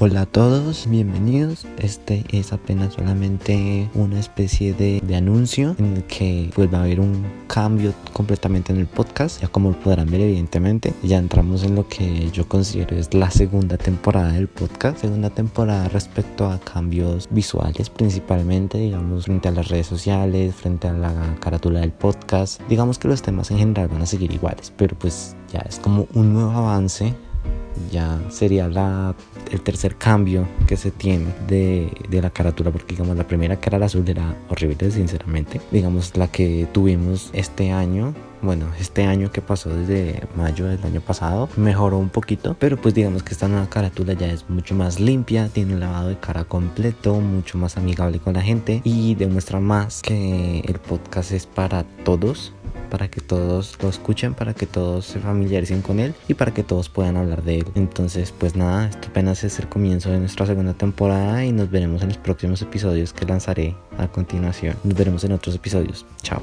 Hola a todos, bienvenidos. Este es apenas solamente una especie de, anuncio en el que pues va a haber un cambio completamente en el podcast. Ya como podrán ver evidentemente, ya entramos en lo que yo considero es la segunda temporada del podcast. Segunda temporada respecto a cambios visuales principalmente, digamos, frente a las redes sociales, frente a la carátula del podcast. Digamos que los temas en general van a seguir iguales, pero pues ya es como un nuevo avance ya sería la, el tercer cambio que se tiene de, de, la carátula porque digamos la primera que era azul era horrible sinceramente. Digamos la que tuvimos este año bueno, este año que pasó desde mayo del año pasado mejoró un poquito, pero pues digamos que esta nueva carátula ya es mucho más limpia, tiene un lavado de cara completo, mucho más amigable con la gente y demuestra más que el podcast es para todos para que todos lo escuchen, para que todos se familiaricen con él y para que todos puedan hablar de él. Entonces, pues nada, esto apenas es el comienzo de nuestra segunda temporada y nos veremos en los próximos episodios que lanzaré a continuación. Nos veremos en otros episodios. Chao.